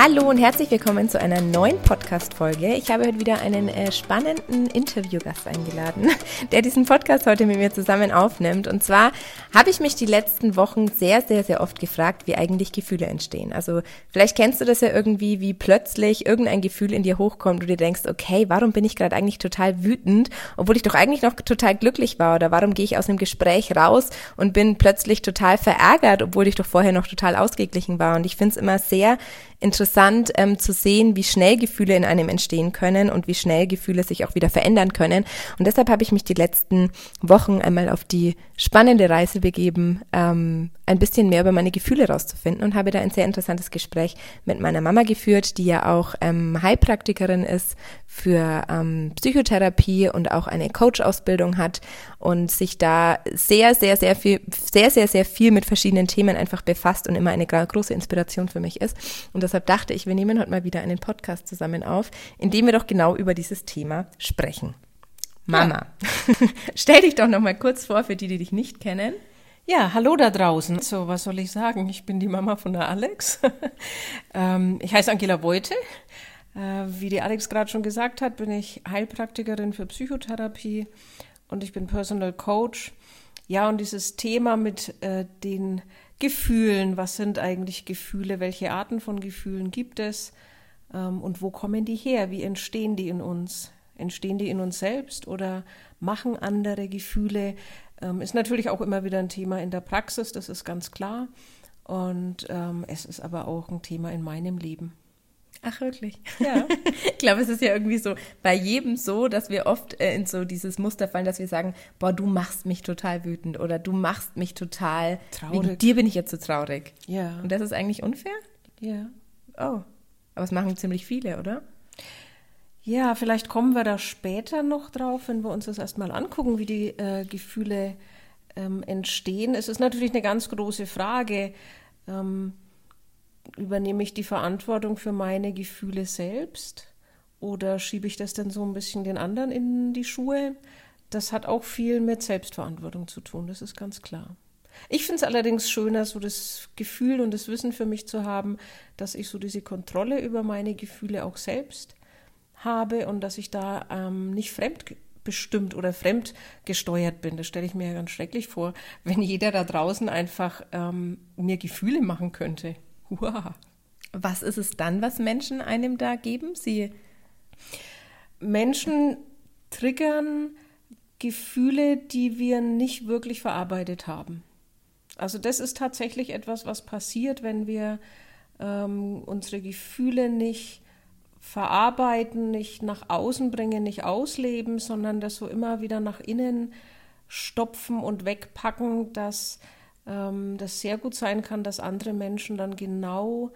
Hallo und herzlich willkommen zu einer neuen Podcast-Folge. Ich habe heute wieder einen äh, spannenden Interviewgast eingeladen, der diesen Podcast heute mit mir zusammen aufnimmt. Und zwar habe ich mich die letzten Wochen sehr, sehr, sehr oft gefragt, wie eigentlich Gefühle entstehen. Also vielleicht kennst du das ja irgendwie, wie plötzlich irgendein Gefühl in dir hochkommt und du dir denkst, okay, warum bin ich gerade eigentlich total wütend, obwohl ich doch eigentlich noch total glücklich war? Oder warum gehe ich aus einem Gespräch raus und bin plötzlich total verärgert, obwohl ich doch vorher noch total ausgeglichen war? Und ich finde es immer sehr interessant ähm, zu sehen, wie schnell Gefühle in einem entstehen können und wie schnell Gefühle sich auch wieder verändern können. Und deshalb habe ich mich die letzten Wochen einmal auf die spannende Reise begeben, ähm, ein bisschen mehr über meine Gefühle rauszufinden und habe da ein sehr interessantes Gespräch mit meiner Mama geführt, die ja auch ähm, Heilpraktikerin ist für ähm, Psychotherapie und auch eine Coach-Ausbildung hat und sich da sehr, sehr, sehr viel, sehr, sehr, sehr viel mit verschiedenen Themen einfach befasst und immer eine große Inspiration für mich ist. Und deshalb dachte ich, wir nehmen heute mal wieder einen Podcast zusammen auf, in dem wir doch genau über dieses Thema sprechen. Mama, ja. stell dich doch noch mal kurz vor für die, die dich nicht kennen. Ja, hallo da draußen. So, was soll ich sagen? Ich bin die Mama von der Alex. ähm, ich heiße Angela Beute. Äh, wie die Alex gerade schon gesagt hat, bin ich Heilpraktikerin für Psychotherapie und ich bin Personal Coach. Ja, und dieses Thema mit äh, den Gefühlen, was sind eigentlich Gefühle, welche Arten von Gefühlen gibt es ähm, und wo kommen die her, wie entstehen die in uns? Entstehen die in uns selbst oder machen andere Gefühle ähm, ist natürlich auch immer wieder ein Thema in der Praxis, das ist ganz klar. Und ähm, es ist aber auch ein Thema in meinem Leben. Ach, wirklich? Ja. ich glaube, es ist ja irgendwie so bei jedem so, dass wir oft äh, in so dieses Muster fallen, dass wir sagen, boah, du machst mich total wütend oder du machst mich total traurig. Wegen dir bin ich jetzt so traurig. Ja. Und das ist eigentlich unfair? Ja. Oh. Aber es machen ziemlich viele, oder? Ja, vielleicht kommen wir da später noch drauf, wenn wir uns das erstmal angucken, wie die äh, Gefühle ähm, entstehen. Es ist natürlich eine ganz große Frage. Ähm, übernehme ich die Verantwortung für meine Gefühle selbst oder schiebe ich das dann so ein bisschen den anderen in die Schuhe? Das hat auch viel mit Selbstverantwortung zu tun, das ist ganz klar. Ich finde es allerdings schöner, so das Gefühl und das Wissen für mich zu haben, dass ich so diese Kontrolle über meine Gefühle auch selbst habe und dass ich da ähm, nicht fremdbestimmt oder fremdgesteuert bin. Das stelle ich mir ja ganz schrecklich vor, wenn jeder da draußen einfach ähm, mir Gefühle machen könnte. Wow. Was ist es dann, was Menschen einem da geben? Sie Menschen triggern Gefühle, die wir nicht wirklich verarbeitet haben. Also das ist tatsächlich etwas, was passiert, wenn wir ähm, unsere Gefühle nicht verarbeiten, nicht nach außen bringen, nicht ausleben, sondern das so immer wieder nach innen stopfen und wegpacken, dass ähm, das sehr gut sein kann, dass andere Menschen dann genau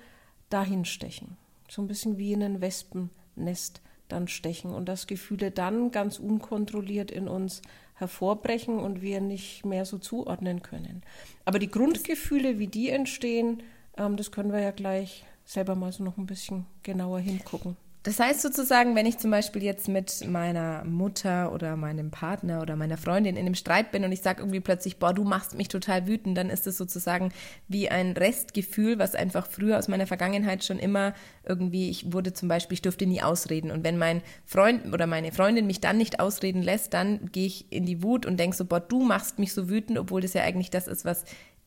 dahin stechen. So ein bisschen wie in ein Wespennest dann stechen und dass Gefühle dann ganz unkontrolliert in uns hervorbrechen und wir nicht mehr so zuordnen können. Aber die Grundgefühle, wie die entstehen, ähm, das können wir ja gleich selber mal so noch ein bisschen genauer hingucken. Das heißt sozusagen, wenn ich zum Beispiel jetzt mit meiner Mutter oder meinem Partner oder meiner Freundin in einem Streit bin und ich sage irgendwie plötzlich, boah, du machst mich total wütend, dann ist es sozusagen wie ein Restgefühl, was einfach früher aus meiner Vergangenheit schon immer irgendwie, ich wurde zum Beispiel, ich durfte nie ausreden. Und wenn mein Freund oder meine Freundin mich dann nicht ausreden lässt, dann gehe ich in die Wut und denke so, boah, du machst mich so wütend, obwohl das ja eigentlich das ist, was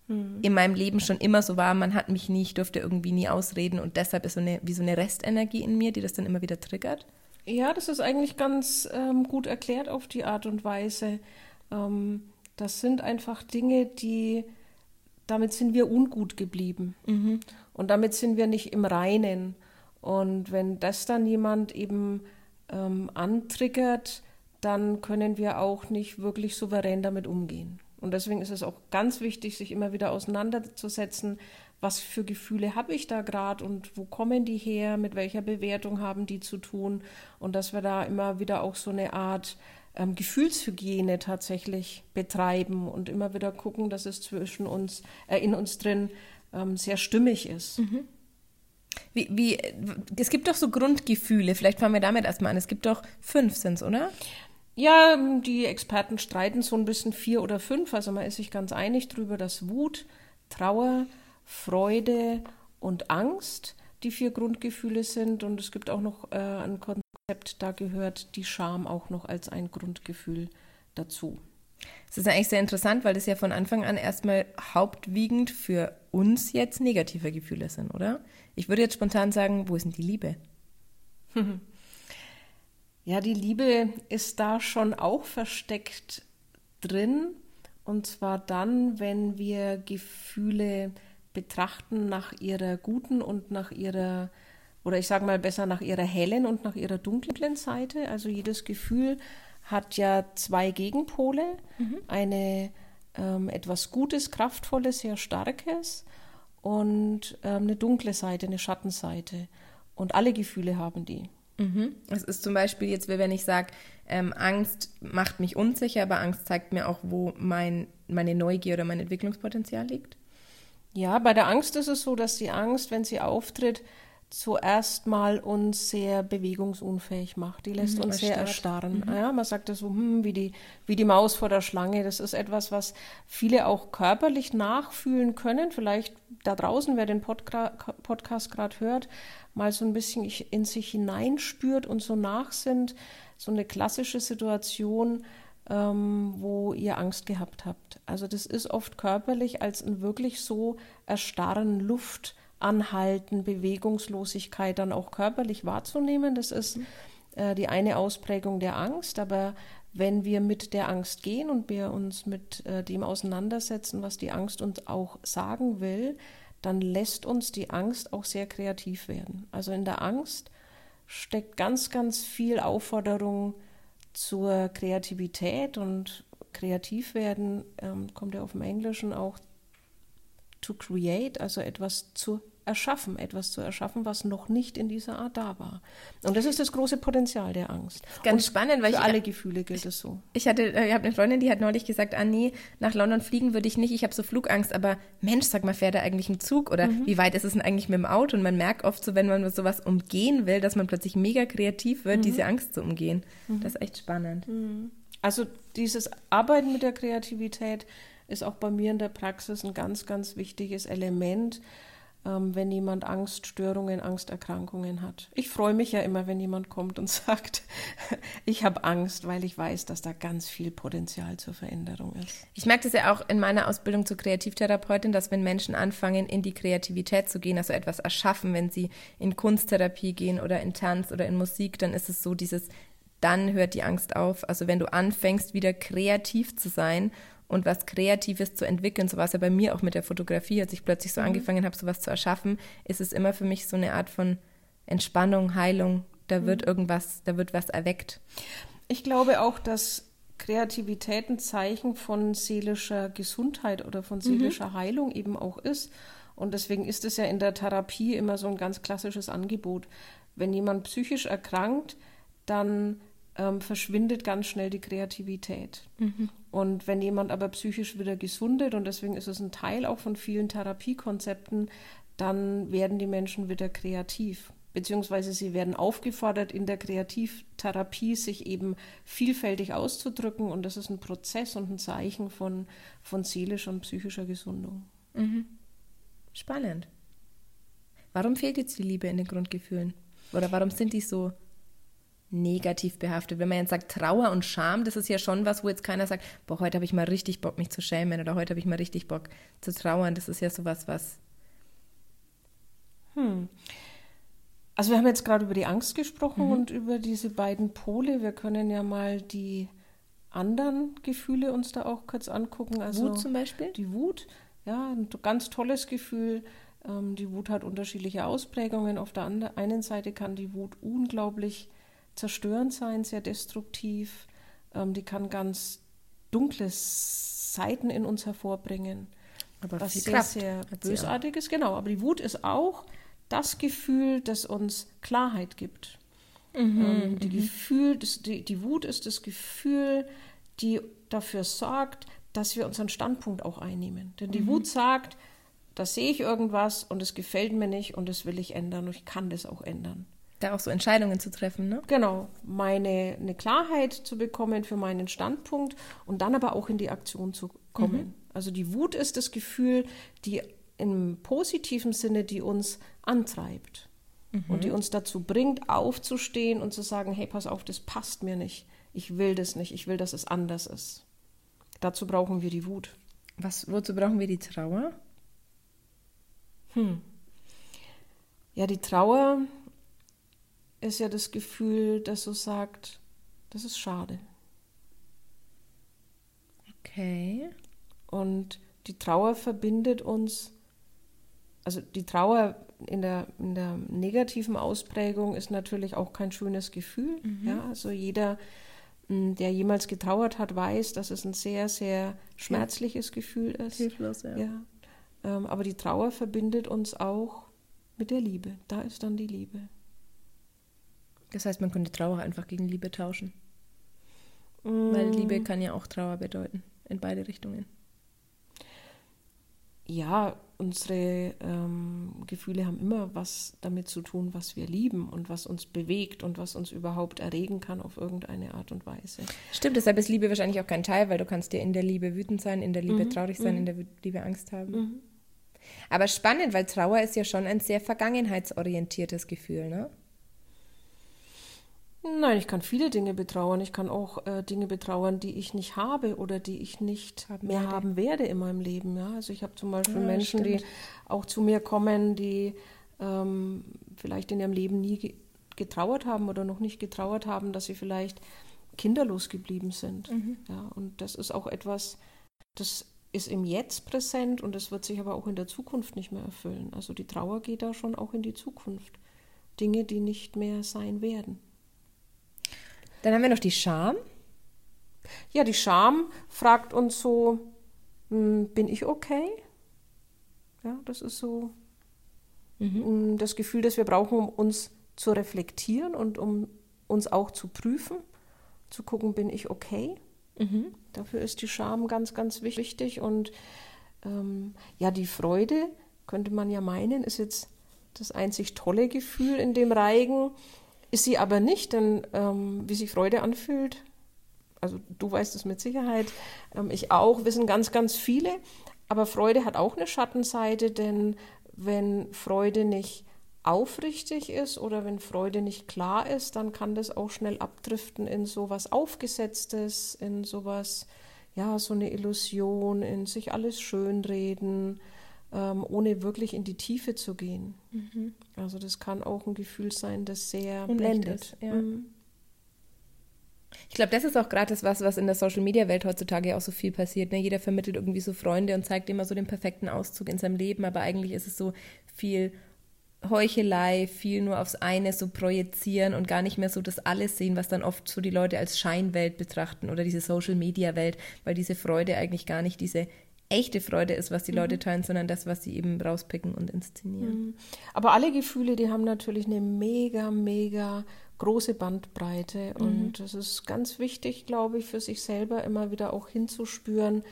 mhm. in meinem Leben schon immer so war. Man hat mich nie, ich durfte irgendwie nie ausreden und deshalb ist so eine, wie so eine Restenergie in mir, die das dann immer wieder triggert. Ja, das ist eigentlich ganz ähm, gut erklärt auf die Art und Weise. Ähm, das sind einfach Dinge, die, damit sind wir ungut geblieben. Mhm. Und damit sind wir nicht im Reinen. Und wenn das dann jemand eben ähm, antriggert, dann können wir auch nicht wirklich souverän damit umgehen. Und deswegen ist es auch ganz wichtig, sich immer wieder auseinanderzusetzen, was für Gefühle habe ich da gerade und wo kommen die her, mit welcher Bewertung haben die zu tun und dass wir da immer wieder auch so eine Art ähm, Gefühlshygiene tatsächlich betreiben und immer wieder gucken, dass es zwischen uns, äh, in uns drin ähm, sehr stimmig ist. Mhm. Wie, wie, es gibt doch so Grundgefühle, vielleicht fangen wir damit erstmal an. Es gibt doch fünf, sind es, oder? Ja, die Experten streiten so ein bisschen vier oder fünf. Also man ist sich ganz einig darüber, dass Wut, Trauer, Freude und Angst die vier Grundgefühle sind. Und es gibt auch noch äh, ein Konzept, da gehört die Scham auch noch als ein Grundgefühl dazu. Das ist eigentlich sehr interessant, weil das ja von Anfang an erstmal hauptwiegend für uns jetzt negative Gefühle sind, oder? Ich würde jetzt spontan sagen, wo ist denn die Liebe? Ja, die Liebe ist da schon auch versteckt drin. Und zwar dann, wenn wir Gefühle betrachten nach ihrer guten und nach ihrer, oder ich sage mal besser nach ihrer hellen und nach ihrer dunklen Seite. Also jedes Gefühl hat ja zwei Gegenpole. Mhm. Eine ähm, etwas Gutes, Kraftvolles, sehr Starkes und ähm, eine dunkle Seite, eine Schattenseite. Und alle Gefühle haben die. Mhm. Es ist zum Beispiel jetzt, wenn ich sage, ähm, Angst macht mich unsicher, aber Angst zeigt mir auch, wo mein, meine Neugier oder mein Entwicklungspotenzial liegt. Ja, bei der Angst ist es so, dass die Angst, wenn sie auftritt, zuerst mal uns sehr bewegungsunfähig macht. Die lässt mhm, uns sehr erstarren. Mhm. Ja, man sagt das so, hm, wie, die, wie die Maus vor der Schlange. Das ist etwas, was viele auch körperlich nachfühlen können. Vielleicht da draußen, wer den Podca Podcast gerade hört, mal so ein bisschen in sich hineinspürt und so nachsinnt. So eine klassische Situation, ähm, wo ihr Angst gehabt habt. Also das ist oft körperlich als ein wirklich so erstarren Luft Anhalten, Bewegungslosigkeit dann auch körperlich wahrzunehmen. Das ist äh, die eine Ausprägung der Angst. Aber wenn wir mit der Angst gehen und wir uns mit äh, dem auseinandersetzen, was die Angst uns auch sagen will, dann lässt uns die Angst auch sehr kreativ werden. Also in der Angst steckt ganz, ganz viel Aufforderung zur Kreativität und kreativ werden ähm, kommt ja auf dem Englischen auch to create, also etwas zu erschaffen, etwas zu erschaffen, was noch nicht in dieser Art da war. Und das ist das große Potenzial der Angst. Ganz Und spannend, weil für ich, alle Gefühle gilt es so. Ich hatte, äh, ich habe eine Freundin, die hat neulich gesagt, ah nee, nach London fliegen würde ich nicht, ich habe so Flugangst, aber Mensch, sag mal, fährt da eigentlich ein Zug oder mhm. wie weit ist es denn eigentlich mit dem Auto? Und man merkt oft so, wenn man sowas umgehen will, dass man plötzlich mega kreativ wird, mhm. diese Angst zu umgehen. Mhm. Das ist echt spannend. Mhm. Also dieses Arbeiten mit der Kreativität ist auch bei mir in der Praxis ein ganz, ganz wichtiges Element, ähm, wenn jemand Angststörungen, Angsterkrankungen hat. Ich freue mich ja immer, wenn jemand kommt und sagt, ich habe Angst, weil ich weiß, dass da ganz viel Potenzial zur Veränderung ist. Ich merke das ja auch in meiner Ausbildung zur Kreativtherapeutin, dass wenn Menschen anfangen, in die Kreativität zu gehen, also etwas erschaffen, wenn sie in Kunsttherapie gehen oder in Tanz oder in Musik, dann ist es so dieses dann hört die Angst auf. Also wenn du anfängst, wieder kreativ zu sein und was Kreatives zu entwickeln, so war es ja bei mir auch mit der Fotografie, als ich plötzlich so mhm. angefangen habe, sowas zu erschaffen, ist es immer für mich so eine Art von Entspannung, Heilung. Da mhm. wird irgendwas, da wird was erweckt. Ich glaube auch, dass Kreativität ein Zeichen von seelischer Gesundheit oder von mhm. seelischer mhm. Heilung eben auch ist. Und deswegen ist es ja in der Therapie immer so ein ganz klassisches Angebot. Wenn jemand psychisch erkrankt, dann ähm, verschwindet ganz schnell die Kreativität. Mhm. Und wenn jemand aber psychisch wieder gesundet, und deswegen ist es ein Teil auch von vielen Therapiekonzepten, dann werden die Menschen wieder kreativ. Beziehungsweise sie werden aufgefordert, in der Kreativtherapie sich eben vielfältig auszudrücken. Und das ist ein Prozess und ein Zeichen von, von seelischer und psychischer Gesundung. Mhm. Spannend. Warum fehlt jetzt die Liebe in den Grundgefühlen? Oder warum sind die so negativ behaftet. Wenn man jetzt sagt Trauer und Scham, das ist ja schon was, wo jetzt keiner sagt, boah, heute habe ich mal richtig Bock, mich zu schämen oder heute habe ich mal richtig Bock zu trauern. Das ist ja sowas, was. Hm. Also wir haben jetzt gerade über die Angst gesprochen mhm. und über diese beiden Pole. Wir können ja mal die anderen Gefühle uns da auch kurz angucken. Also Wut zum Beispiel? Die Wut, ja, ein ganz tolles Gefühl. Ähm, die Wut hat unterschiedliche Ausprägungen. Auf der einen Seite kann die Wut unglaublich zerstörend sein, sehr destruktiv. Ähm, die kann ganz dunkle Seiten in uns hervorbringen. Aber was sehr, Kraft sehr bösartig ist. Genau, aber die Wut ist auch das Gefühl, das uns Klarheit gibt. Mhm, ähm, die, mhm. Gefühl, das, die, die Wut ist das Gefühl, die dafür sorgt, dass wir unseren Standpunkt auch einnehmen. Denn die mhm. Wut sagt, da sehe ich irgendwas und es gefällt mir nicht und das will ich ändern und ich kann das auch ändern. Da auch so Entscheidungen zu treffen, ne? Genau, meine eine Klarheit zu bekommen für meinen Standpunkt und dann aber auch in die Aktion zu kommen. Mhm. Also die Wut ist das Gefühl, die im positiven Sinne, die uns antreibt. mhm. und die uns dazu bringt, aufzustehen und zu sagen, hey, pass auf, das passt mir nicht. Ich will das nicht. Ich will, dass es anders ist. Dazu brauchen wir die Wut. Was, wozu brauchen wir die Trauer? Hm. Ja, die Trauer ist ja das Gefühl, das so sagt, das ist schade. Okay. Und die Trauer verbindet uns, also die Trauer in der, in der negativen Ausprägung ist natürlich auch kein schönes Gefühl. Mhm. Ja, also jeder, hm, der jemals getrauert hat, weiß, dass es ein sehr, sehr schmerzliches Gefühl ist. Hilflos, ja. ja. Ähm, aber die Trauer verbindet uns auch mit der Liebe. Da ist dann die Liebe. Das heißt, man könnte Trauer einfach gegen Liebe tauschen. Mm. Weil Liebe kann ja auch Trauer bedeuten, in beide Richtungen. Ja, unsere ähm, Gefühle haben immer was damit zu tun, was wir lieben und was uns bewegt und was uns überhaupt erregen kann auf irgendeine Art und Weise. Stimmt, deshalb ist Liebe wahrscheinlich auch kein Teil, weil du kannst dir in der Liebe wütend sein, in der Liebe mhm. traurig sein, mhm. in der Liebe Angst haben. Mhm. Aber spannend, weil Trauer ist ja schon ein sehr vergangenheitsorientiertes Gefühl, ne? Nein, ich kann viele Dinge betrauern. Ich kann auch äh, Dinge betrauern, die ich nicht habe oder die ich nicht haben mehr werde. haben werde in meinem Leben. Ja? Also ich habe zum Beispiel ja, Menschen, stimmt. die auch zu mir kommen, die ähm, vielleicht in ihrem Leben nie getrauert haben oder noch nicht getrauert haben, dass sie vielleicht kinderlos geblieben sind. Mhm. Ja, und das ist auch etwas, das ist im Jetzt präsent und das wird sich aber auch in der Zukunft nicht mehr erfüllen. Also die Trauer geht da schon auch in die Zukunft. Dinge, die nicht mehr sein werden. Dann haben wir noch die Scham. Ja, die Scham fragt uns so, hm, bin ich okay? Ja, das ist so mhm. Hm, das Gefühl, das wir brauchen, um uns zu reflektieren und um uns auch zu prüfen, zu gucken, bin ich okay? Mhm. Dafür ist die Scham ganz, ganz wichtig. Und ähm, ja, die Freude, könnte man ja meinen, ist jetzt das einzig tolle Gefühl in dem Reigen. Ist sie aber nicht, denn ähm, wie sich Freude anfühlt, also du weißt es mit Sicherheit, ähm, ich auch, wissen ganz, ganz viele. Aber Freude hat auch eine Schattenseite, denn wenn Freude nicht aufrichtig ist oder wenn Freude nicht klar ist, dann kann das auch schnell abdriften in sowas Aufgesetztes, in sowas, ja, so eine Illusion, in sich alles schönreden, ähm, ohne wirklich in die Tiefe zu gehen. Mhm. Also das kann auch ein Gefühl sein, das sehr blendet. Ja. Mhm. Ich glaube, das ist auch gerade das was, was in der Social Media Welt heutzutage auch so viel passiert. Ne? Jeder vermittelt irgendwie so Freunde und zeigt immer so den perfekten Auszug in seinem Leben, aber eigentlich ist es so viel Heuchelei, viel nur aufs eine so projizieren und gar nicht mehr so das alles sehen, was dann oft so die Leute als Scheinwelt betrachten oder diese Social Media Welt, weil diese Freude eigentlich gar nicht diese echte Freude ist, was die mhm. Leute teilen, sondern das, was sie eben rauspicken und inszenieren. Mhm. Aber alle Gefühle, die haben natürlich eine mega, mega große Bandbreite mhm. und es ist ganz wichtig, glaube ich, für sich selber immer wieder auch hinzuspüren,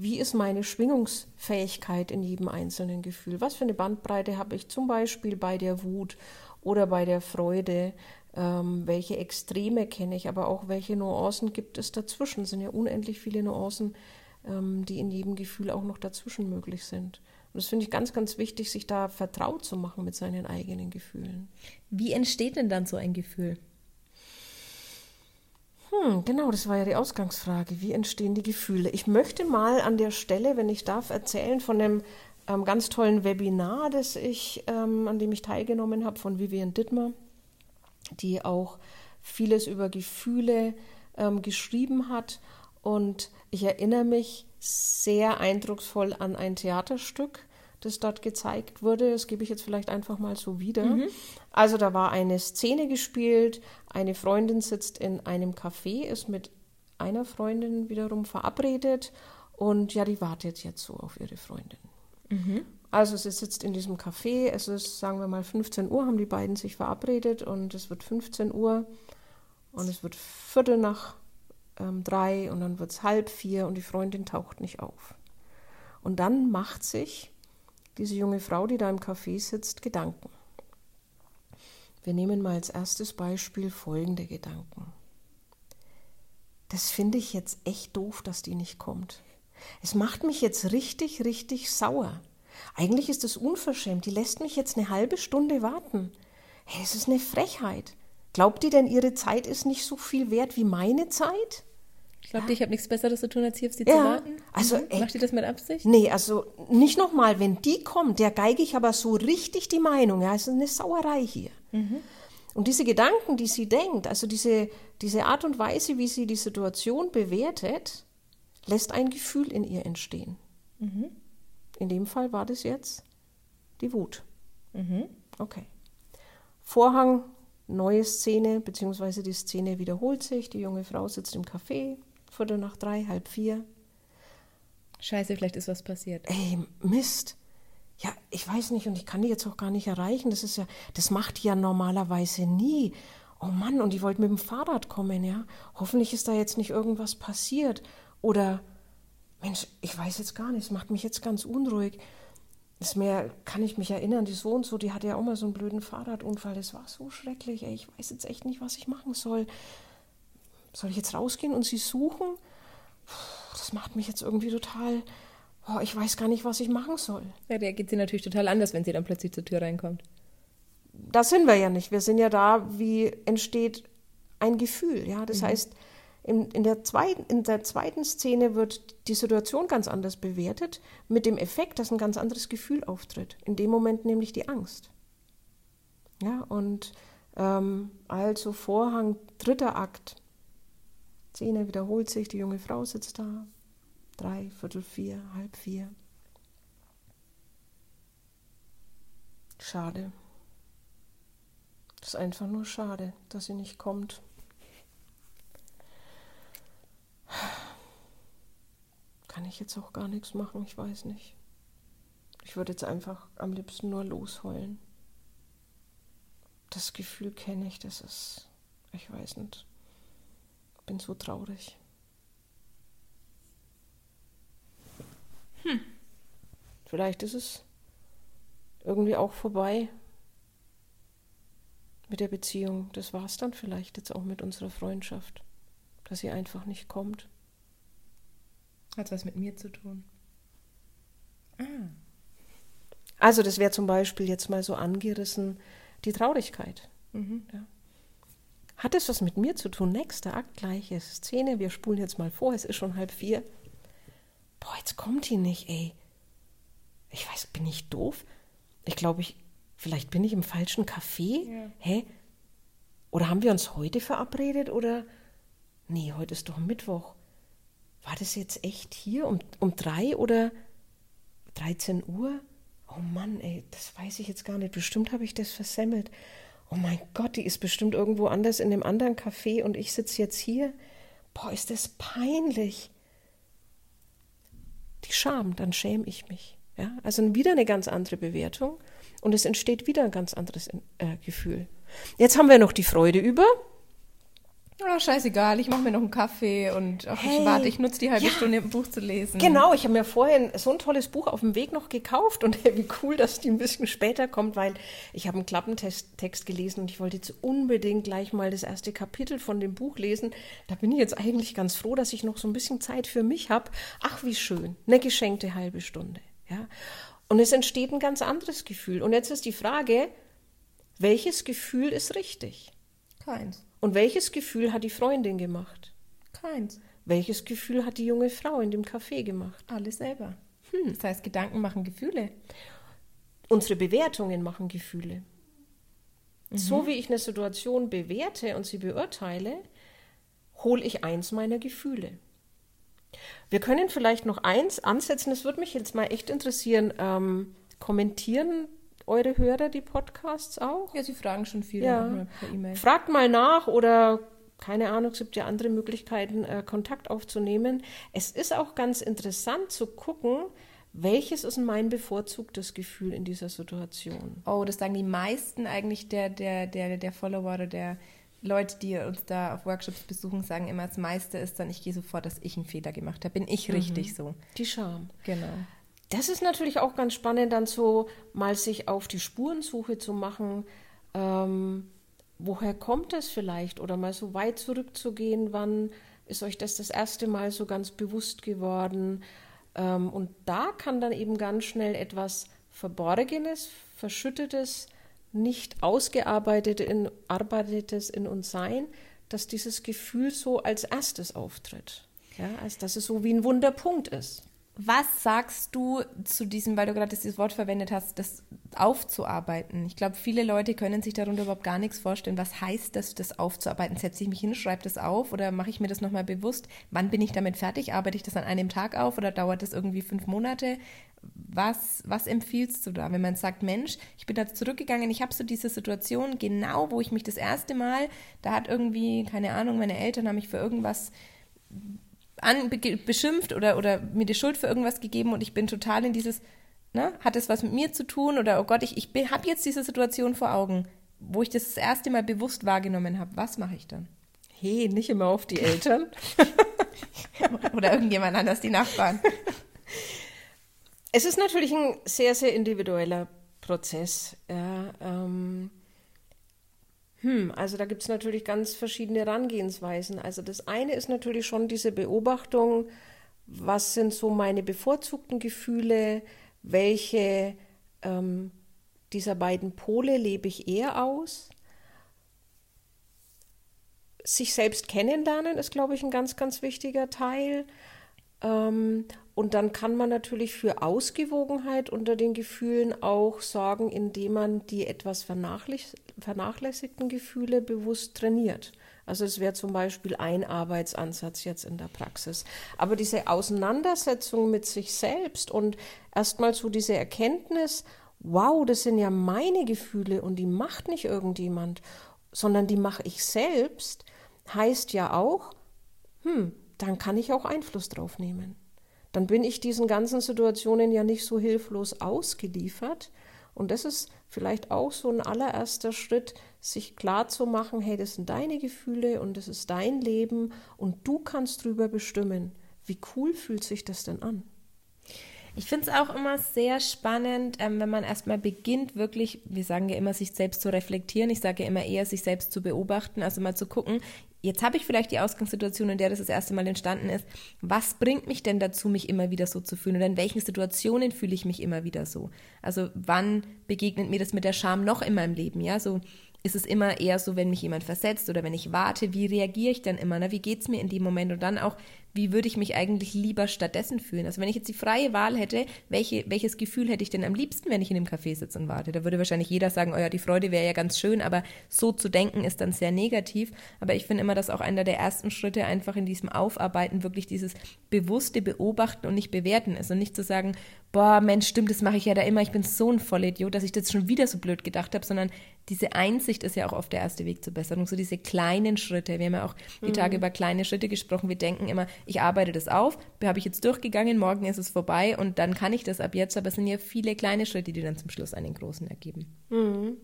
wie ist meine Schwingungsfähigkeit in jedem einzelnen Gefühl? Was für eine Bandbreite habe ich zum Beispiel bei der Wut oder bei der Freude? Ähm, welche Extreme kenne ich, aber auch welche Nuancen gibt es dazwischen? Es sind ja unendlich viele Nuancen, ähm, die in jedem Gefühl auch noch dazwischen möglich sind. Und das finde ich ganz, ganz wichtig, sich da vertraut zu machen mit seinen eigenen Gefühlen. Wie entsteht denn dann so ein Gefühl? Hm, genau, das war ja die Ausgangsfrage. Wie entstehen die Gefühle? Ich möchte mal an der Stelle, wenn ich darf, erzählen von einem ähm, ganz tollen Webinar, das ich, ähm, an dem ich teilgenommen habe, von Vivian Dittmer, die auch vieles über Gefühle ähm, geschrieben hat. Und ich erinnere mich sehr eindrucksvoll an ein Theaterstück, das dort gezeigt wurde. Das gebe ich jetzt vielleicht einfach mal so wieder. Mhm. Also da war eine Szene gespielt, eine Freundin sitzt in einem Café, ist mit einer Freundin wiederum verabredet und ja, die wartet jetzt so auf ihre Freundin. Mhm. Also sie sitzt in diesem Café, es ist, sagen wir mal, 15 Uhr, haben die beiden sich verabredet und es wird 15 Uhr und es wird Viertel nach ähm, drei und dann wird es halb vier und die Freundin taucht nicht auf. Und dann macht sich diese junge Frau, die da im Café sitzt, Gedanken. Wir nehmen mal als erstes Beispiel folgende Gedanken. Das finde ich jetzt echt doof, dass die nicht kommt. Es macht mich jetzt richtig, richtig sauer. Eigentlich ist es unverschämt. Die lässt mich jetzt eine halbe Stunde warten. hey, es ist eine Frechheit. Glaubt ihr denn, ihre Zeit ist nicht so viel wert wie meine Zeit? Glaubt ihr, ich habe nichts Besseres zu tun, als hier auf sie ja, zu warten? Also, mhm. Macht ihr das mit Absicht? Nee, also nicht nochmal, wenn die kommt, der geige ich aber so richtig die Meinung. Ja, es ist eine Sauerei hier. Mhm. Und diese Gedanken, die sie denkt, also diese, diese Art und Weise, wie sie die Situation bewertet, lässt ein Gefühl in ihr entstehen. Mhm. In dem Fall war das jetzt die Wut. Mhm. Okay. Vorhang, neue Szene, beziehungsweise die Szene wiederholt sich. Die junge Frau sitzt im Café, Viertel nach drei, halb vier. Scheiße, vielleicht ist was passiert. Ey, Mist. Ja, ich weiß nicht und ich kann die jetzt auch gar nicht erreichen. Das ist ja, das macht die ja normalerweise nie. Oh Mann, und die wollte mit dem Fahrrad kommen, ja. Hoffentlich ist da jetzt nicht irgendwas passiert. Oder, Mensch, ich weiß jetzt gar nicht, es macht mich jetzt ganz unruhig. Das mehr kann ich mich erinnern, die so und so, die hatte ja auch mal so einen blöden Fahrradunfall. Das war so schrecklich, ey. Ich weiß jetzt echt nicht, was ich machen soll. Soll ich jetzt rausgehen und sie suchen? Das macht mich jetzt irgendwie total. Oh, ich weiß gar nicht, was ich machen soll. Ja, der geht sie natürlich total anders, wenn sie dann plötzlich zur Tür reinkommt. Das sind wir ja nicht. Wir sind ja da, wie entsteht ein Gefühl. Ja, das mhm. heißt, in, in, der zweiten, in der zweiten Szene wird die Situation ganz anders bewertet, mit dem Effekt, dass ein ganz anderes Gefühl auftritt. In dem Moment nämlich die Angst. Ja, und ähm, also Vorhang, dritter Akt. Szene wiederholt sich, die junge Frau sitzt da. Drei, Viertel vier, halb vier. Schade. Das ist einfach nur schade, dass sie nicht kommt. kann ich jetzt auch gar nichts machen, ich weiß nicht. Ich würde jetzt einfach am liebsten nur losheulen. Das Gefühl kenne ich, das ist, ich weiß nicht, bin so traurig. Hm. Vielleicht ist es irgendwie auch vorbei mit der Beziehung. Das war es dann vielleicht jetzt auch mit unserer Freundschaft, dass sie einfach nicht kommt. Hat was mit mir zu tun. Ah. Also das wäre zum Beispiel jetzt mal so angerissen, die Traurigkeit. Mhm. Ja. Hat es was mit mir zu tun? Nächster Akt, gleiche Szene. Wir spulen jetzt mal vor, es ist schon halb vier. Boah, jetzt kommt die nicht, ey. Ich weiß, bin ich doof? Ich glaube, ich, vielleicht bin ich im falschen Café. Ja. Hä? Oder haben wir uns heute verabredet? Oder. Nee, heute ist doch Mittwoch war das jetzt echt hier um, um drei oder 13 Uhr? Oh Mann, ey, das weiß ich jetzt gar nicht. Bestimmt habe ich das versemmelt. Oh mein Gott, die ist bestimmt irgendwo anders in dem anderen Café und ich sitze jetzt hier. Boah, ist das peinlich. Die Scham, dann schäme ich mich. Ja? Also wieder eine ganz andere Bewertung und es entsteht wieder ein ganz anderes äh, Gefühl. Jetzt haben wir noch die Freude über. Oh, scheißegal, ich mache mir noch einen Kaffee und ach, hey, ich warte, ich nutze die halbe ja, Stunde, ein Buch zu lesen. Genau, ich habe mir vorhin so ein tolles Buch auf dem Weg noch gekauft und wie cool, dass die ein bisschen später kommt, weil ich habe einen Klappentext gelesen und ich wollte jetzt unbedingt gleich mal das erste Kapitel von dem Buch lesen. Da bin ich jetzt eigentlich ganz froh, dass ich noch so ein bisschen Zeit für mich habe. Ach, wie schön, eine geschenkte halbe Stunde. Ja? Und es entsteht ein ganz anderes Gefühl. Und jetzt ist die Frage, welches Gefühl ist richtig? Keins. Und welches Gefühl hat die Freundin gemacht? Keins. Welches Gefühl hat die junge Frau in dem Café gemacht? Alles selber. Hm. Das heißt, Gedanken machen Gefühle. Unsere Bewertungen machen Gefühle. Mhm. So wie ich eine Situation bewerte und sie beurteile, hole ich eins meiner Gefühle. Wir können vielleicht noch eins ansetzen, das würde mich jetzt mal echt interessieren. Ähm, kommentieren eure Hörer die Podcasts auch? Ja, sie fragen schon viel ja. per E-Mail. Fragt mal nach oder keine Ahnung, es gibt ja andere Möglichkeiten, äh, Kontakt aufzunehmen. Es ist auch ganz interessant zu gucken, welches ist mein bevorzugtes Gefühl in dieser Situation? Oh, das sagen die meisten eigentlich der, der, der, der Follower oder der Leute, die uns da auf Workshops besuchen, sagen immer, das meiste ist dann, ich gehe sofort, dass ich einen Fehler gemacht habe. Bin ich mhm. richtig so? Die Scham. Genau. Das ist natürlich auch ganz spannend, dann so mal sich auf die Spurensuche zu machen. Ähm, woher kommt das vielleicht? Oder mal so weit zurückzugehen, wann ist euch das das erste Mal so ganz bewusst geworden? Ähm, und da kann dann eben ganz schnell etwas Verborgenes, Verschüttetes nicht ausgearbeitet in, in uns sein, dass dieses Gefühl so als erstes auftritt. Ja, als dass es so wie ein Wunderpunkt ist. Was sagst du zu diesem, weil du gerade dieses Wort verwendet hast, das aufzuarbeiten? Ich glaube, viele Leute können sich darunter überhaupt gar nichts vorstellen. Was heißt das, das aufzuarbeiten? Setze ich mich hin, schreibe das auf oder mache ich mir das nochmal bewusst? Wann bin ich damit fertig? Arbeite ich das an einem Tag auf oder dauert das irgendwie fünf Monate? Was, was empfiehlst du da, wenn man sagt, Mensch, ich bin da zurückgegangen, ich habe so diese Situation, genau wo ich mich das erste Mal, da hat irgendwie, keine Ahnung, meine Eltern haben mich für irgendwas an, beschimpft oder, oder mir die Schuld für irgendwas gegeben und ich bin total in dieses, ne, hat es was mit mir zu tun oder oh Gott, ich, ich habe jetzt diese Situation vor Augen, wo ich das das erste Mal bewusst wahrgenommen habe. Was mache ich dann? Hey, nicht immer auf die Eltern. oder irgendjemand anders, die Nachbarn. Es ist natürlich ein sehr, sehr individueller Prozess. Ja, ähm, hm, also da gibt es natürlich ganz verschiedene Herangehensweisen. Also das eine ist natürlich schon diese Beobachtung, was sind so meine bevorzugten Gefühle, welche ähm, dieser beiden Pole lebe ich eher aus. Sich selbst kennenlernen ist, glaube ich, ein ganz, ganz wichtiger Teil. Ähm, und dann kann man natürlich für Ausgewogenheit unter den Gefühlen auch sorgen, indem man die etwas vernachlässigten Gefühle bewusst trainiert. Also es wäre zum Beispiel ein Arbeitsansatz jetzt in der Praxis. Aber diese Auseinandersetzung mit sich selbst und erstmal so diese Erkenntnis, wow, das sind ja meine Gefühle und die macht nicht irgendjemand, sondern die mache ich selbst, heißt ja auch, hm, dann kann ich auch Einfluss drauf nehmen dann bin ich diesen ganzen Situationen ja nicht so hilflos ausgeliefert. Und das ist vielleicht auch so ein allererster Schritt, sich klar zu machen, hey, das sind deine Gefühle und das ist dein Leben und du kannst drüber bestimmen. Wie cool fühlt sich das denn an? Ich finde es auch immer sehr spannend, ähm, wenn man erstmal beginnt, wirklich, wir sagen ja immer, sich selbst zu reflektieren. Ich sage ja immer eher, sich selbst zu beobachten, also mal zu gucken, jetzt habe ich vielleicht die Ausgangssituation, in der das das erste Mal entstanden ist. Was bringt mich denn dazu, mich immer wieder so zu fühlen? Oder in welchen Situationen fühle ich mich immer wieder so? Also wann begegnet mir das mit der Scham noch in meinem Leben? Ja, so ist es immer eher so, wenn mich jemand versetzt oder wenn ich warte, wie reagiere ich dann immer? Ne? Wie geht es mir in dem Moment? Und dann auch, wie würde ich mich eigentlich lieber stattdessen fühlen? Also wenn ich jetzt die freie Wahl hätte, welche, welches Gefühl hätte ich denn am liebsten, wenn ich in einem Café sitze und warte? Da würde wahrscheinlich jeder sagen, oh ja, die Freude wäre ja ganz schön, aber so zu denken ist dann sehr negativ. Aber ich finde immer, dass auch einer der ersten Schritte einfach in diesem Aufarbeiten wirklich dieses bewusste Beobachten und nicht bewerten ist und nicht zu sagen, boah, Mensch, stimmt, das mache ich ja da immer, ich bin so ein Vollidiot, dass ich das schon wieder so blöd gedacht habe, sondern diese Einsicht ist ja auch oft der erste Weg zur Besserung. So diese kleinen Schritte. Wir haben ja auch die Tage mhm. über kleine Schritte gesprochen. Wir denken immer, ich arbeite das auf, habe ich jetzt durchgegangen, morgen ist es vorbei und dann kann ich das ab jetzt. Aber es sind ja viele kleine Schritte, die dann zum Schluss einen großen ergeben. Mhm.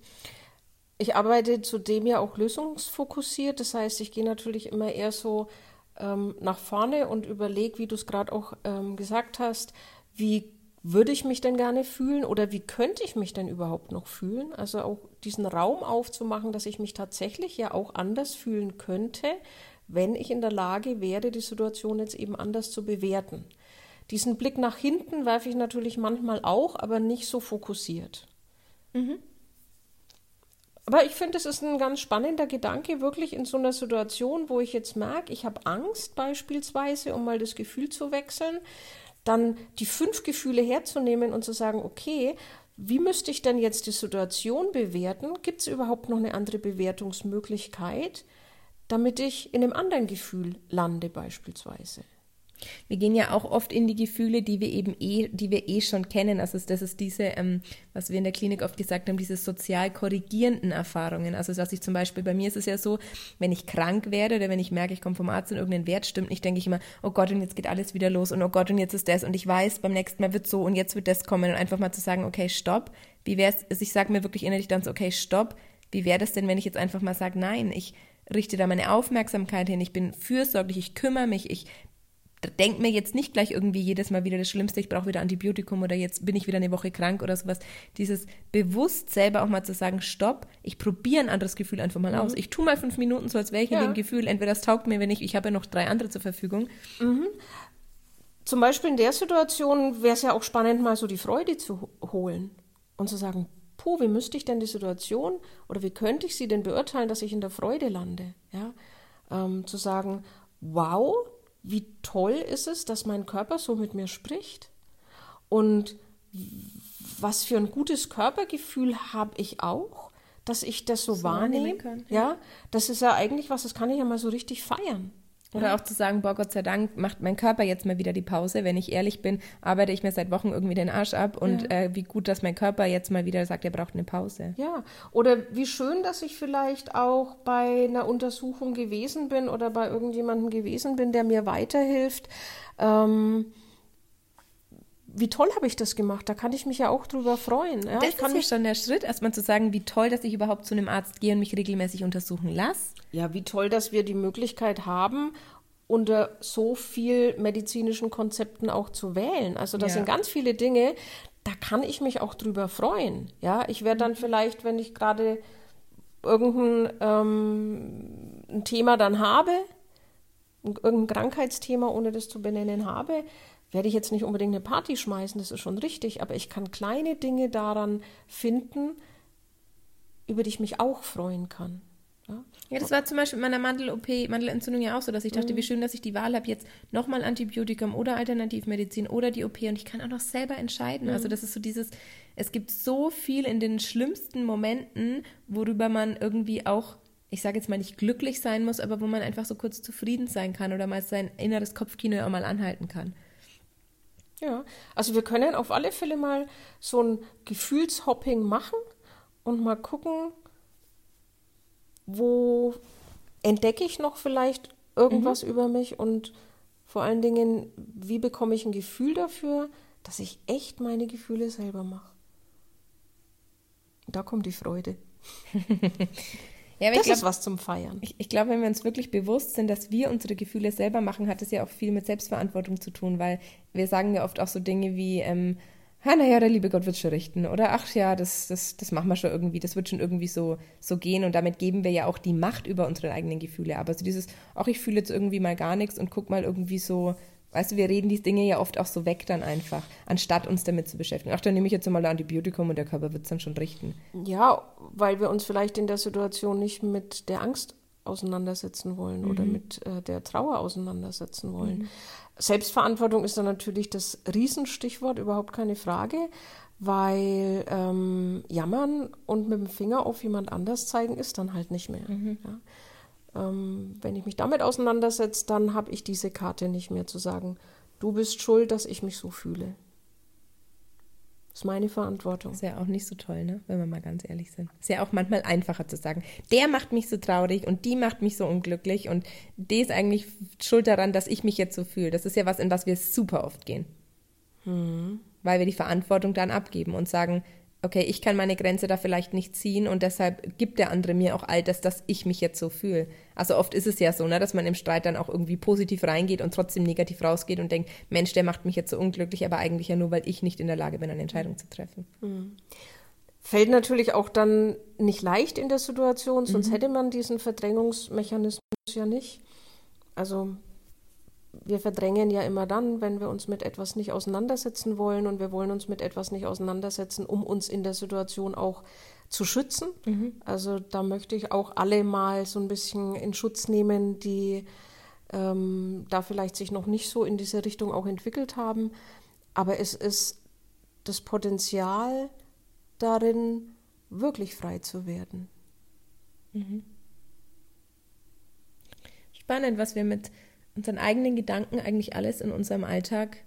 Ich arbeite zudem ja auch lösungsfokussiert. Das heißt, ich gehe natürlich immer eher so ähm, nach vorne und überlege, wie du es gerade auch ähm, gesagt hast, wie würde ich mich denn gerne fühlen oder wie könnte ich mich denn überhaupt noch fühlen? Also auch diesen Raum aufzumachen, dass ich mich tatsächlich ja auch anders fühlen könnte, wenn ich in der Lage wäre, die Situation jetzt eben anders zu bewerten. Diesen Blick nach hinten werfe ich natürlich manchmal auch, aber nicht so fokussiert. Mhm. Aber ich finde, es ist ein ganz spannender Gedanke, wirklich in so einer Situation, wo ich jetzt merke, ich habe Angst beispielsweise, um mal das Gefühl zu wechseln, dann die fünf Gefühle herzunehmen und zu sagen, okay, wie müsste ich denn jetzt die Situation bewerten? Gibt es überhaupt noch eine andere Bewertungsmöglichkeit, damit ich in einem anderen Gefühl lande beispielsweise? Wir gehen ja auch oft in die Gefühle, die wir eben eh, die wir eh schon kennen. Also das ist diese, ähm, was wir in der Klinik oft gesagt haben, diese sozial korrigierenden Erfahrungen. Also dass ich zum Beispiel, bei mir ist es ja so, wenn ich krank werde oder wenn ich merke, ich komme vom Arzt und irgendein Wert stimmt nicht, denke ich immer, oh Gott, und jetzt geht alles wieder los und oh Gott, und jetzt ist das und ich weiß, beim nächsten Mal wird so und jetzt wird das kommen und einfach mal zu sagen, okay, stopp. Wie wäre es, also ich sage mir wirklich innerlich dann so, okay, stopp. Wie wäre das denn, wenn ich jetzt einfach mal sage, nein, ich richte da meine Aufmerksamkeit hin, ich bin fürsorglich, ich kümmere mich, ich denk mir jetzt nicht gleich irgendwie jedes Mal wieder das Schlimmste, ich brauche wieder Antibiotikum oder jetzt bin ich wieder eine Woche krank oder sowas. Dieses bewusst selber auch mal zu sagen, stopp, ich probiere ein anderes Gefühl einfach mal mhm. aus. Ich tue mal fünf Minuten so, als wäre ich ja. in dem Gefühl, entweder das taugt mir, wenn ich, ich habe ja noch drei andere zur Verfügung. Mhm. Zum Beispiel in der Situation wäre es ja auch spannend, mal so die Freude zu holen und zu sagen, puh, wie müsste ich denn die Situation oder wie könnte ich sie denn beurteilen, dass ich in der Freude lande? Ja? Ähm, zu sagen, wow, wie toll ist es, dass mein Körper so mit mir spricht und was für ein gutes Körpergefühl habe ich auch, dass ich das so, so wahrnehme. Kann, ja. ja, das ist ja eigentlich was, das kann ich ja mal so richtig feiern. Oder auch zu sagen, boah, Gott sei Dank macht mein Körper jetzt mal wieder die Pause. Wenn ich ehrlich bin, arbeite ich mir seit Wochen irgendwie den Arsch ab und ja. äh, wie gut, dass mein Körper jetzt mal wieder sagt, er braucht eine Pause. Ja, oder wie schön, dass ich vielleicht auch bei einer Untersuchung gewesen bin oder bei irgendjemandem gewesen bin, der mir weiterhilft. Ähm, wie toll habe ich das gemacht? Da kann ich mich ja auch drüber freuen. Ja? Das ich kann ist ja schon der Schritt, erstmal zu sagen, wie toll, dass ich überhaupt zu einem Arzt gehe und mich regelmäßig untersuchen lasse. Ja, wie toll, dass wir die Möglichkeit haben, unter so viel medizinischen Konzepten auch zu wählen. Also das ja. sind ganz viele Dinge, da kann ich mich auch drüber freuen. Ja, ich werde dann mhm. vielleicht, wenn ich gerade irgendein ähm, ein Thema dann habe, irgendein Krankheitsthema, ohne das zu benennen habe, werde ich jetzt nicht unbedingt eine Party schmeißen, das ist schon richtig, aber ich kann kleine Dinge daran finden, über die ich mich auch freuen kann. Ja, ja das war zum Beispiel mit meiner Mandel-OP, Mandelentzündung ja auch so, dass ich dachte, mhm. wie schön, dass ich die Wahl habe, jetzt nochmal Antibiotikum oder Alternativmedizin oder die OP und ich kann auch noch selber entscheiden. Also mhm. Also das ist so dieses, es gibt so viel in den schlimmsten Momenten, worüber man irgendwie auch ich sage jetzt mal nicht glücklich sein muss, aber wo man einfach so kurz zufrieden sein kann oder mal sein inneres Kopfkino auch mal anhalten kann. Ja, also wir können auf alle Fälle mal so ein Gefühlshopping machen und mal gucken, wo entdecke ich noch vielleicht irgendwas mhm. über mich und vor allen Dingen, wie bekomme ich ein Gefühl dafür, dass ich echt meine Gefühle selber mache. Da kommt die Freude. Ja, das glaub, ist was zum Feiern. Ich, ich glaube, wenn wir uns wirklich bewusst sind, dass wir unsere Gefühle selber machen, hat es ja auch viel mit Selbstverantwortung zu tun, weil wir sagen ja oft auch so Dinge wie, ähm, ha, naja, der liebe Gott wird schon richten. Oder ach ja, das, das, das machen wir schon irgendwie, das wird schon irgendwie so, so gehen. Und damit geben wir ja auch die Macht über unsere eigenen Gefühle. Aber so dieses, ach, ich fühle jetzt irgendwie mal gar nichts und guck mal irgendwie so, Weißt du, wir reden die Dinge ja oft auch so weg dann einfach, anstatt uns damit zu beschäftigen. Ach, dann nehme ich jetzt mal ein Antibiotikum und der Körper wird es dann schon richten. Ja, weil wir uns vielleicht in der Situation nicht mit der Angst auseinandersetzen wollen mhm. oder mit äh, der Trauer auseinandersetzen wollen. Mhm. Selbstverantwortung ist dann natürlich das Riesenstichwort, überhaupt keine Frage, weil ähm, jammern und mit dem Finger auf jemand anders zeigen ist dann halt nicht mehr. Mhm. Ja. Ähm, wenn ich mich damit auseinandersetze, dann habe ich diese Karte nicht mehr zu sagen, du bist schuld, dass ich mich so fühle. Das ist meine Verantwortung. Ist ja auch nicht so toll, ne? wenn wir mal ganz ehrlich sind. Ist ja auch manchmal einfacher zu sagen, der macht mich so traurig und die macht mich so unglücklich und die ist eigentlich schuld daran, dass ich mich jetzt so fühle. Das ist ja was, in was wir super oft gehen. Mhm. Weil wir die Verantwortung dann abgeben und sagen, okay, ich kann meine Grenze da vielleicht nicht ziehen und deshalb gibt der andere mir auch all das, dass ich mich jetzt so fühle. Also oft ist es ja so, ne, dass man im Streit dann auch irgendwie positiv reingeht und trotzdem negativ rausgeht und denkt, Mensch, der macht mich jetzt so unglücklich, aber eigentlich ja nur, weil ich nicht in der Lage bin, eine Entscheidung zu treffen. Mhm. Fällt natürlich auch dann nicht leicht in der Situation, sonst mhm. hätte man diesen Verdrängungsmechanismus ja nicht. Also wir verdrängen ja immer dann, wenn wir uns mit etwas nicht auseinandersetzen wollen und wir wollen uns mit etwas nicht auseinandersetzen, um uns in der Situation auch zu schützen. Mhm. Also da möchte ich auch alle mal so ein bisschen in Schutz nehmen, die ähm, da vielleicht sich noch nicht so in diese Richtung auch entwickelt haben. Aber es ist das Potenzial darin, wirklich frei zu werden. Mhm. Spannend, was wir mit unseren eigenen Gedanken eigentlich alles in unserem Alltag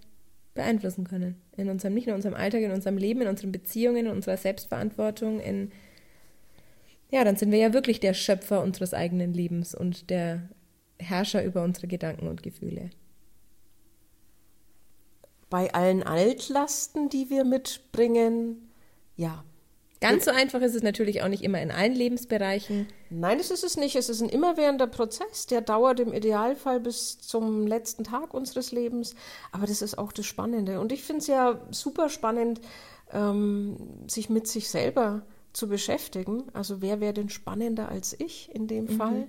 beeinflussen können. In unserem, nicht nur in unserem Alltag, in unserem Leben, in unseren Beziehungen, in unserer Selbstverantwortung, in ja, dann sind wir ja wirklich der Schöpfer unseres eigenen Lebens und der Herrscher über unsere Gedanken und Gefühle. Bei allen Altlasten, die wir mitbringen, ja, Ganz so einfach ist es natürlich auch nicht immer in allen Lebensbereichen. Nein, das ist es nicht. Es ist ein immerwährender Prozess, der dauert im Idealfall bis zum letzten Tag unseres Lebens. Aber das ist auch das Spannende. Und ich finde es ja super spannend, ähm, sich mit sich selber zu beschäftigen. Also wer wäre denn spannender als ich in dem mhm. Fall?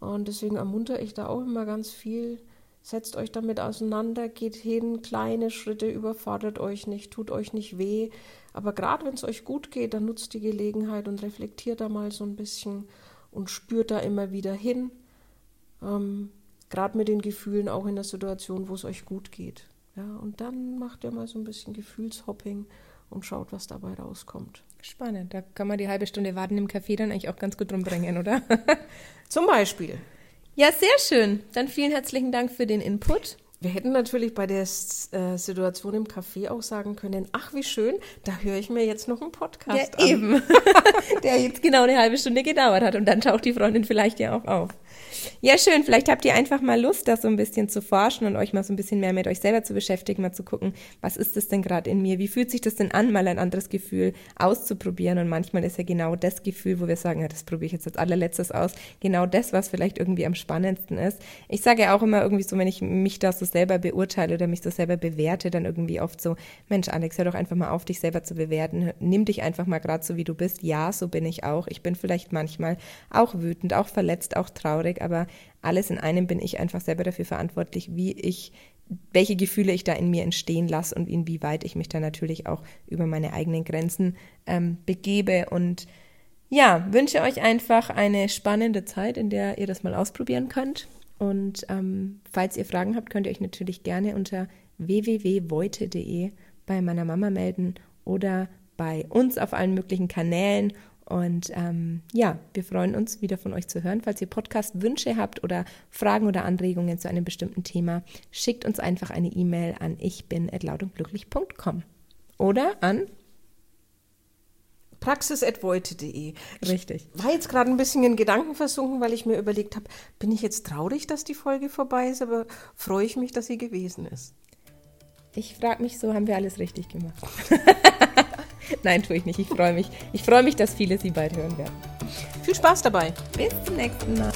Und deswegen ermuntere ich da auch immer ganz viel, setzt euch damit auseinander, geht hin, kleine Schritte, überfordert euch nicht, tut euch nicht weh. Aber gerade wenn es euch gut geht, dann nutzt die Gelegenheit und reflektiert da mal so ein bisschen und spürt da immer wieder hin. Ähm, gerade mit den Gefühlen auch in der Situation, wo es euch gut geht. Ja, und dann macht ihr mal so ein bisschen Gefühlshopping und schaut, was dabei rauskommt. Spannend. Da kann man die halbe Stunde warten im Café dann eigentlich auch ganz gut rumbringen, oder? Zum Beispiel. Ja, sehr schön. Dann vielen herzlichen Dank für den Input. Wir hätten natürlich bei der äh, Situation im Café auch sagen können, ach wie schön, da höre ich mir jetzt noch einen Podcast ja, an. Eben, der jetzt genau eine halbe Stunde gedauert hat und dann taucht die Freundin vielleicht ja auch auf. Ja, schön. Vielleicht habt ihr einfach mal Lust, das so ein bisschen zu forschen und euch mal so ein bisschen mehr mit euch selber zu beschäftigen, mal zu gucken, was ist das denn gerade in mir? Wie fühlt sich das denn an, mal ein anderes Gefühl auszuprobieren? Und manchmal ist ja genau das Gefühl, wo wir sagen, ja, das probiere ich jetzt als allerletztes aus, genau das, was vielleicht irgendwie am spannendsten ist. Ich sage ja auch immer irgendwie so, wenn ich mich da so selber beurteile oder mich so selber bewerte, dann irgendwie oft so, Mensch, Alex, hör doch einfach mal auf, dich selber zu bewerten. Nimm dich einfach mal gerade so, wie du bist. Ja, so bin ich auch. Ich bin vielleicht manchmal auch wütend, auch verletzt, auch traurig, aber aber alles in einem bin ich einfach selber dafür verantwortlich, wie ich, welche Gefühle ich da in mir entstehen lasse und inwieweit ich mich da natürlich auch über meine eigenen Grenzen ähm, begebe. Und ja, wünsche euch einfach eine spannende Zeit, in der ihr das mal ausprobieren könnt. Und ähm, falls ihr Fragen habt, könnt ihr euch natürlich gerne unter www.voite.de bei meiner Mama melden oder bei uns auf allen möglichen Kanälen und ähm, ja, wir freuen uns, wieder von euch zu hören. Falls ihr Podcast-Wünsche habt oder Fragen oder Anregungen zu einem bestimmten Thema, schickt uns einfach eine E-Mail an ich bin lautundglücklich.com oder an praxis.voite.de. Richtig. War jetzt gerade ein bisschen in Gedanken versunken, weil ich mir überlegt habe, bin ich jetzt traurig, dass die Folge vorbei ist, aber freue ich mich, dass sie gewesen ist. Ich frage mich, so haben wir alles richtig gemacht. Nein, tue ich nicht. Ich freue mich. Ich freue mich, dass viele sie bald hören werden. Viel Spaß dabei. Bis zum nächsten Mal.